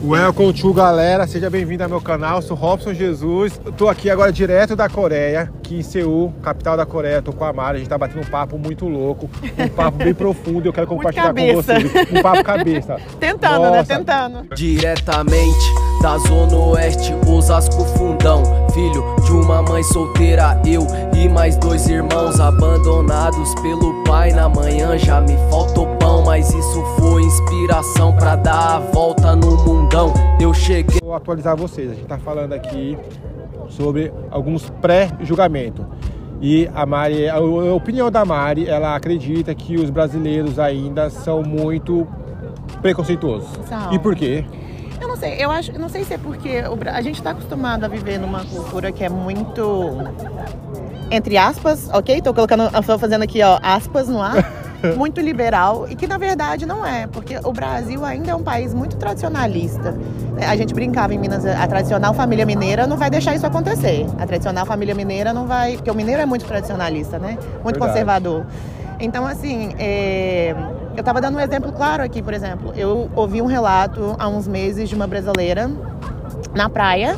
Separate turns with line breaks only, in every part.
Welcome to galera, seja bem-vindo ao meu canal, sou Robson Jesus. Tô aqui agora direto da Coreia, aqui em Seul, capital da Coreia. Tô com a Mari, a gente tá batendo um papo muito louco, um papo bem profundo. Eu quero compartilhar com vocês. Um papo cabeça.
Tentando, né?
Nossa.
Tentando.
Diretamente da Zona Oeste, Osasco Fundão. Filho de uma mãe solteira, eu e mais dois irmãos abandonados pelo pai. Na manhã já me faltou pão, mas isso foi inspiração pra dar a volta no mundão. Eu cheguei.
Vou atualizar vocês. A gente tá falando aqui sobre alguns pré-julgamentos. E a Mari, a, a opinião da Mari, ela acredita que os brasileiros ainda são muito preconceituosos.
São.
E por quê?
Sei, eu acho, não sei se é porque a gente está acostumado a viver numa cultura que é muito entre aspas, ok? Tô colocando, tô fazendo aqui ó aspas no ar. Muito liberal e que na verdade não é, porque o Brasil ainda é um país muito tradicionalista. né? A gente brincava em Minas, a tradicional família mineira não vai deixar isso acontecer. A tradicional família mineira não vai, porque o mineiro é muito tradicionalista, né? Muito
Verdade.
conservador. Então, assim, é, eu estava dando um exemplo claro aqui, por exemplo. Eu ouvi um relato há uns meses de uma brasileira na praia,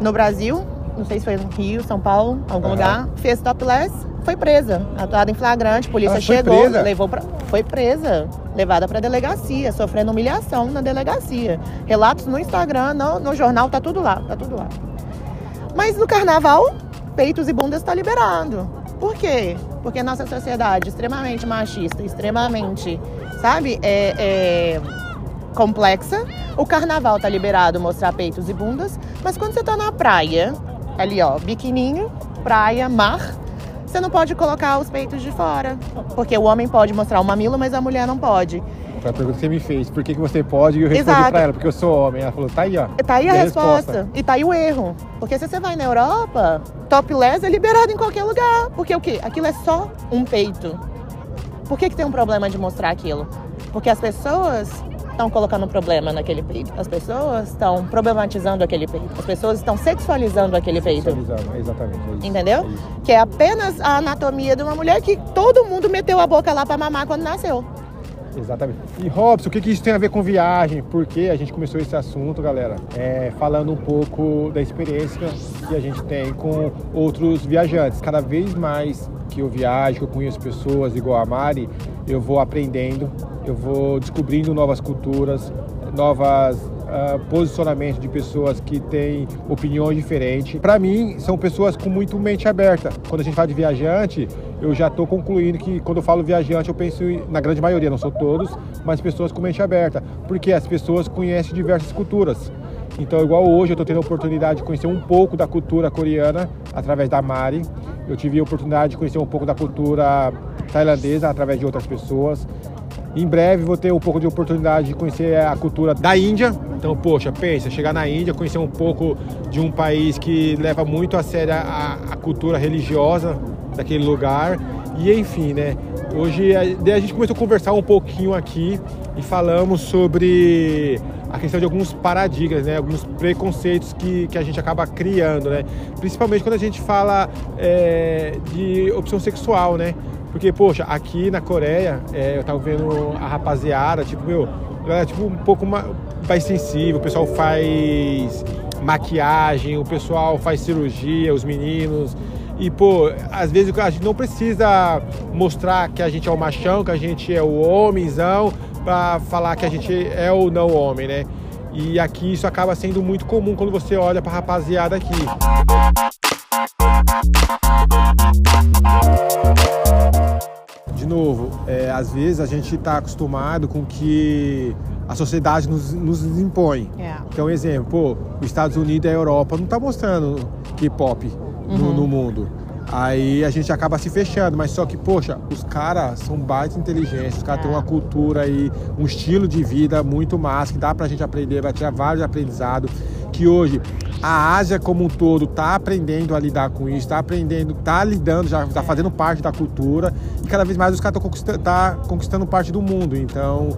no Brasil, não sei se foi no Rio, São Paulo, algum
Aham.
lugar, fez topless, foi presa, atuada em flagrante, polícia
Ela
chegou, levou pra, foi presa, levada para delegacia, sofrendo humilhação na delegacia. Relatos no Instagram, no, no jornal, tá tudo lá, tá tudo lá. Mas no carnaval, peitos e bundas está liberado. Por quê? Porque nossa sociedade extremamente machista, extremamente, sabe, é, é complexa. O carnaval tá liberado mostrar peitos e bundas, mas quando você tá na praia, ali ó, biquininho, praia, mar, você não pode colocar os peitos de fora. Porque o homem pode mostrar o mamilo, mas a mulher não pode.
Foi a pergunta que você me fez. Por que, que você pode? E eu respondi
Exato.
pra ela, porque eu sou homem. Ela falou, tá aí, ó.
Tá aí a
E
resposta. E tá aí o erro. Porque se você vai na Europa, topless é liberado em qualquer lugar. Porque o quê? Aquilo é só um peito. Por que, que tem um problema de mostrar aquilo? Porque as pessoas estão colocando um problema naquele peito. As pessoas estão problematizando aquele peito. As pessoas estão sexualizando aquele peito.
Sexualizando, Exatamente. é isso.
Entendeu?
É.
Que é apenas a anatomia de uma mulher que todo mundo meteu a boca lá pra mamar quando nasceu.
Exatamente. E Robson, o que, que isso tem a ver com viagem? Por que a gente começou esse assunto, galera? É, falando um pouco da experiência que a gente tem com outros viajantes. Cada vez mais que eu viajo, que eu conheço pessoas igual a Mari, eu vou aprendendo, eu vou descobrindo novas culturas, novas posicionamentos de pessoas que têm opiniões diferentes. Para mim, são pessoas com muito mente aberta. Quando a gente fala de viajante, eu já estou concluindo que quando eu falo viajante, eu penso na grande maioria, não sou todos, mas pessoas com mente aberta, porque as pessoas conhecem diversas culturas. Então, igual hoje, eu estou tendo a oportunidade de conhecer um pouco da cultura coreana através da Mari. Eu tive a oportunidade de conhecer um pouco da cultura tailandesa através de outras pessoas. Em breve vou ter um pouco de oportunidade de conhecer a cultura da Índia. Então, poxa, pensa, chegar na Índia, conhecer um pouco de um país que leva muito a sério a, a cultura religiosa daquele lugar. E enfim, né? Hoje a, daí a gente começou a conversar um pouquinho aqui e falamos sobre a questão de alguns paradigmas, né? Alguns preconceitos que, que a gente acaba criando, né? Principalmente quando a gente fala é, de opção sexual, né? Porque, poxa, aqui na Coreia, é, eu tava vendo a rapaziada, tipo, meu, galera, tipo, um pouco ma- mais sensível, o pessoal faz maquiagem, o pessoal faz cirurgia, os meninos. E, pô, às vezes a gente não precisa mostrar que a gente é o machão, que a gente é o homenzão, pra falar que a gente é ou não homem, né? E aqui isso acaba sendo muito comum quando você olha pra rapaziada aqui. De novo, é, às vezes a gente está acostumado com que a sociedade nos, nos impõe.
É.
Então, exemplo, pô, os Estados Unidos e a Europa não tá mostrando K-pop no, no mundo. Aí a gente acaba se fechando, mas só que, poxa, os caras são baita inteligentes, os caras têm uma cultura aí, um estilo de vida muito massa, que dá pra gente aprender, vai tirar vários aprendizados, que hoje a Ásia como um todo tá aprendendo a lidar com isso, tá aprendendo, tá lidando, já tá fazendo parte da cultura, e cada vez mais os caras estão conquistando, tá conquistando parte do mundo. Então,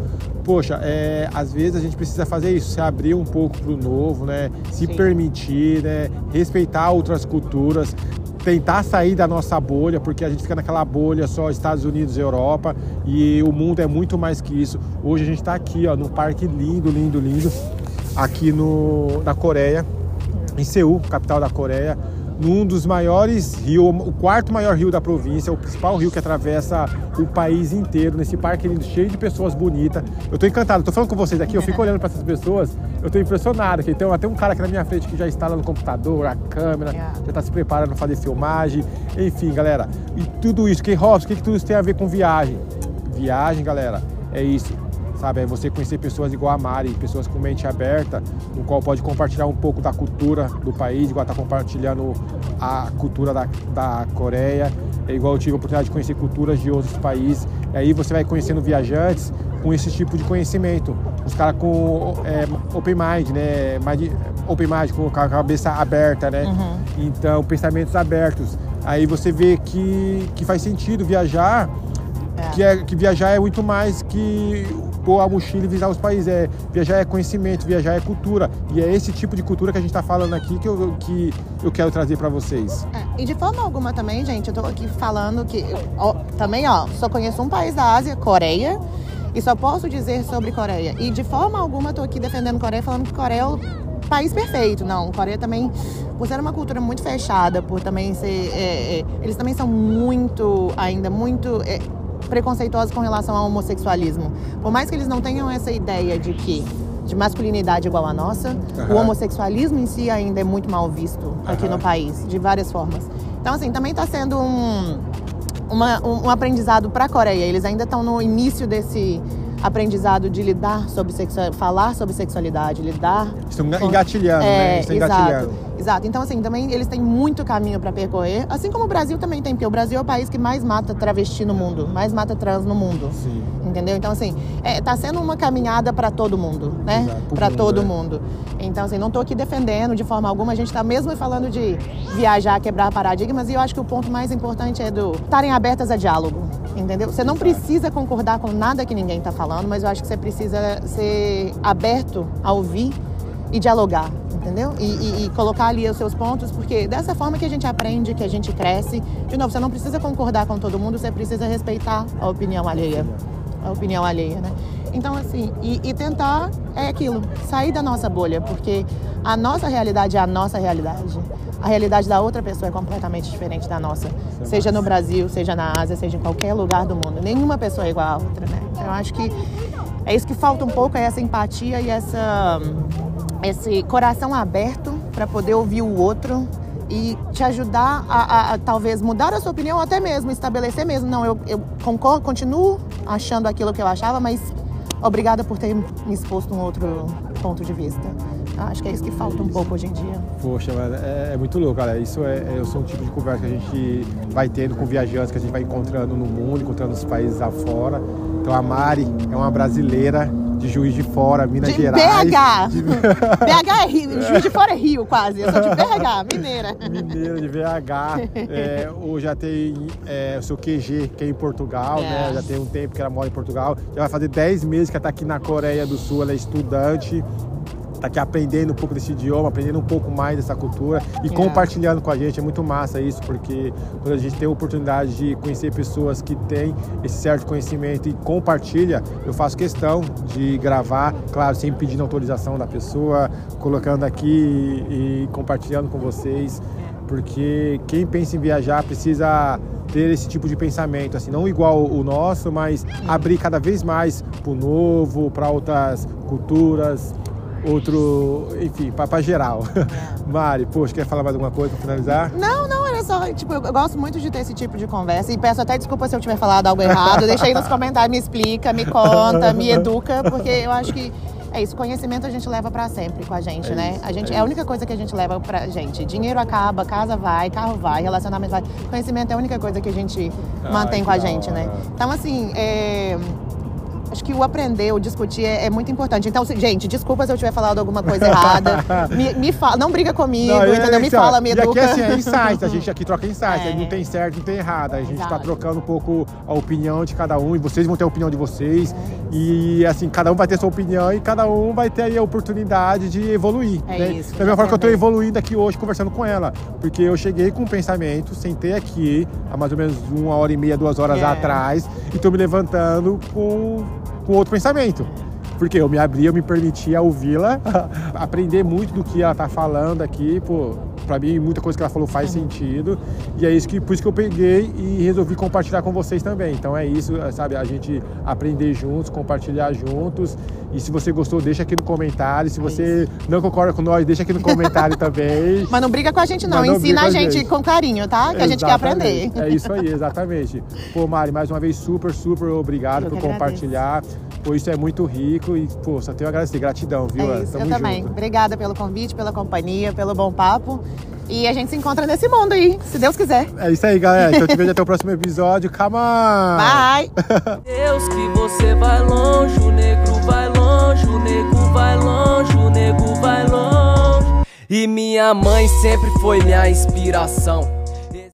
poxa, é, às vezes a gente precisa fazer isso, se abrir um pouco pro novo, né? Se
Sim.
permitir, né? Respeitar outras culturas, tentar sair da nossa bolha, porque a gente fica naquela bolha só Estados Unidos e Europa, e o mundo é muito mais que isso. Hoje a gente está aqui, ó, num parque lindo, lindo, lindo. aqui no, na Coreia, em Seul, capital da Coreia, num dos maiores rios, o quarto maior rio da província, o principal rio que atravessa o país inteiro, nesse parque lindo, cheio de pessoas bonitas. Eu tô encantado, tô falando com vocês aqui, eu fico olhando para essas pessoas, eu tô impressionado. Aqui. Então, até um cara aqui na minha frente que já instala no computador, a câmera,
Yeah.
já tá se preparando para fazer filmagem. Enfim, galera, e tudo isso, que Robson, o que, que tudo isso tem a ver com viagem? Viagem, galera, é isso. Sabe, é você conhecer pessoas igual a Mari, pessoas com mente aberta, no qual pode compartilhar um pouco da cultura do país, igual tá compartilhando a cultura da, da Coreia, é igual eu tive a oportunidade de conhecer culturas de outros países. E aí você vai conhecendo viajantes com esse tipo de conhecimento. Os caras com é, open mind, né? Open mind, com a cabeça aberta, né? Então, pensamentos abertos. Aí você vê que, que faz sentido viajar
É.
que, é, que viajar é muito mais que pôr a mochila e visitar os países. É, viajar é conhecimento, viajar é cultura. E é esse tipo de cultura que a gente está falando aqui que eu, que eu quero trazer para vocês.
É, e de forma alguma também, gente, eu tô aqui falando que. ó, também, ó, só conheço um país da Ásia, Coreia, e só posso dizer sobre Coreia. E de forma alguma eu tô aqui defendendo Coreia, falando que Coreia é o país perfeito. Não, Coreia também, por ser uma cultura muito fechada, por também ser. é, é, eles também são muito, ainda muito. é, preconceituosos com relação ao homossexualismo. Por mais que eles não tenham essa ideia de que de masculinidade igual a nossa, o
Aham.
homossexualismo em si ainda é muito mal visto aqui
Aham.
no país, de várias formas. Então, assim, também está sendo um, uma- um, aprendizado para a Coreia. Eles ainda estão no início desse aprendizado de lidar sobre sexualidade, falar sobre sexualidade, lidar
Estão engatilhando, né? Estão
exato,
engatilhando.
exato. Então, assim, também eles têm muito caminho para percorrer, assim como o Brasil também tem, porque o Brasil é o país que mais mata travesti no mundo, mais mata trans no mundo.
Sim.
Entendeu? Então, assim, é, tá sendo uma caminhada para todo mundo, né?
Exato,
Para todo
é.
mundo. Então, assim, não tô aqui defendendo de forma alguma. A gente tá mesmo falando de viajar, quebrar paradigmas. E eu acho que o ponto mais importante é do estarem abertas a diálogo. Entendeu? Você não
Exato.
precisa concordar com nada que ninguém tá falando, mas eu acho que você precisa ser aberto a ouvir e dialogar. Entendeu? E, e- e colocar ali os seus pontos, porque dessa forma que a gente aprende, que a gente cresce. De novo, você não precisa concordar com todo mundo, você precisa respeitar a opinião alheia a opinião alheia, né? Então, assim, e, e tentar é aquilo, sair da nossa bolha, porque a nossa realidade é a nossa realidade. A realidade da outra pessoa é completamente diferente da nossa.
é
seja no. Brasil, seja na Ásia, seja em qualquer lugar do mundo. Nenhuma pessoa é igual à outra, né? Eu acho que é isso que falta um pouco, é essa empatia e essa, esse coração aberto para poder ouvir o outro e te ajudar a, a- a talvez mudar a sua opinião ou até mesmo estabelecer mesmo. Não, eu, eu concordo, continuo achando aquilo que eu achava, mas obrigada por ter me exposto um outro ponto de vista. Acho que é isso que falta um pouco hoje em dia.
Poxa, é, é muito louco, cara. Isso é, é, sou um tipo de conversa que a gente vai tendo com viajantes que a gente vai encontrando no mundo, encontrando nos países afora. Então a Mari é uma brasileira de Juiz de Fora, Minas
De
Gerais.
BH!
De
BH é Rio, Juiz de Fora é Rio quase. Eu sou de BH, mineira.
Mineira de VH. É, hoje já tem é, o seu QG, que é em Portugal,
É.
né? Já tem um tempo que ela mora em Portugal. Já vai fazer 10 meses que ela está aqui na Coreia do Sul, ela é estudante. Tá aqui aprendendo um pouco desse idioma, aprendendo um pouco mais dessa cultura e compartilhando com a gente. É muito massa isso, porque quando a gente tem a oportunidade de conhecer pessoas que têm esse certo conhecimento e compartilha, eu faço questão de gravar, claro, sem pedir autorização da pessoa, colocando aqui e, e compartilhando com vocês porque quem pensa em viajar precisa ter esse tipo de pensamento, assim, não igual o nosso, mas abrir cada vez mais para o novo, para outras culturas, outro, enfim, para geral. Mari, poxa, quer falar mais alguma coisa para finalizar?
Não, não, era só, tipo, eu gosto muito de ter esse tipo de conversa e peço até desculpa se eu tiver falado algo errado. Deixa aí nos comentários, me explica, me conta, me educa, porque eu acho que é isso, conhecimento a gente leva pra sempre com a gente,
É
né?
isso,
a gente
é
é, a única coisa que a gente leva pra gente. Dinheiro acaba, casa vai, carro vai, relacionamento vai. Conhecimento é a única coisa que a gente
Ai,
mantém
que
com a gente, né? Então, assim, é, Acho que o aprender, o discutir é, é muito importante. Então, se- gente, desculpa se eu tiver falado alguma coisa errada. me, me fala, não briga comigo,
Não, é
entendeu? Me fala, me
e
educa.
aqui assim, é insight, a gente aqui troca insight,
É.
não tem certo, não tem errado. A gente está trocando um pouco a opinião de cada um e vocês vão ter a opinião de vocês. E assim, cada um vai ter sua opinião e cada um vai ter aí a oportunidade de evoluir.
É
né?
isso,
da mesma forma que eu estou evoluindo aqui hoje conversando com ela. Porque eu cheguei com um pensamento, sentei aqui há mais ou menos uma hora e meia, duas horas
É.
atrás, e estou me levantando com, com outro pensamento. Porque eu me abri, eu me permitia ouvi-la, aprender muito do que ela tá falando aqui, pô, para mim muita coisa que ela falou faz sentido e é isso que por isso que eu peguei e resolvi compartilhar com vocês também. Então é isso, sabe, a gente aprender juntos, compartilhar juntos. E se você gostou, deixa aqui no comentário. Se é você não concorda com nós, deixa aqui no comentário também.
Mas não briga com a gente não, não ensina a gente, gente, com carinho, tá? Que exatamente. a gente quer aprender.
É isso aí, exatamente. Pô, Mari, mais uma vez super, super obrigado eu por compartilhar. Pô, isso é muito rico e, pô, só tenho a agradecer. Gratidão, viu?
É isso, eu também. Obrigada pelo convite, pela companhia, pelo bom papo. E a gente se encontra nesse mundo aí, se Deus quiser.
É isso aí, galera. Então te vejo até o próximo episódio. Come on!
Bye!
Deus que você vai longe, o negro vai longe, o negro vai longe, o negro vai longe. E minha mãe sempre foi minha inspiração.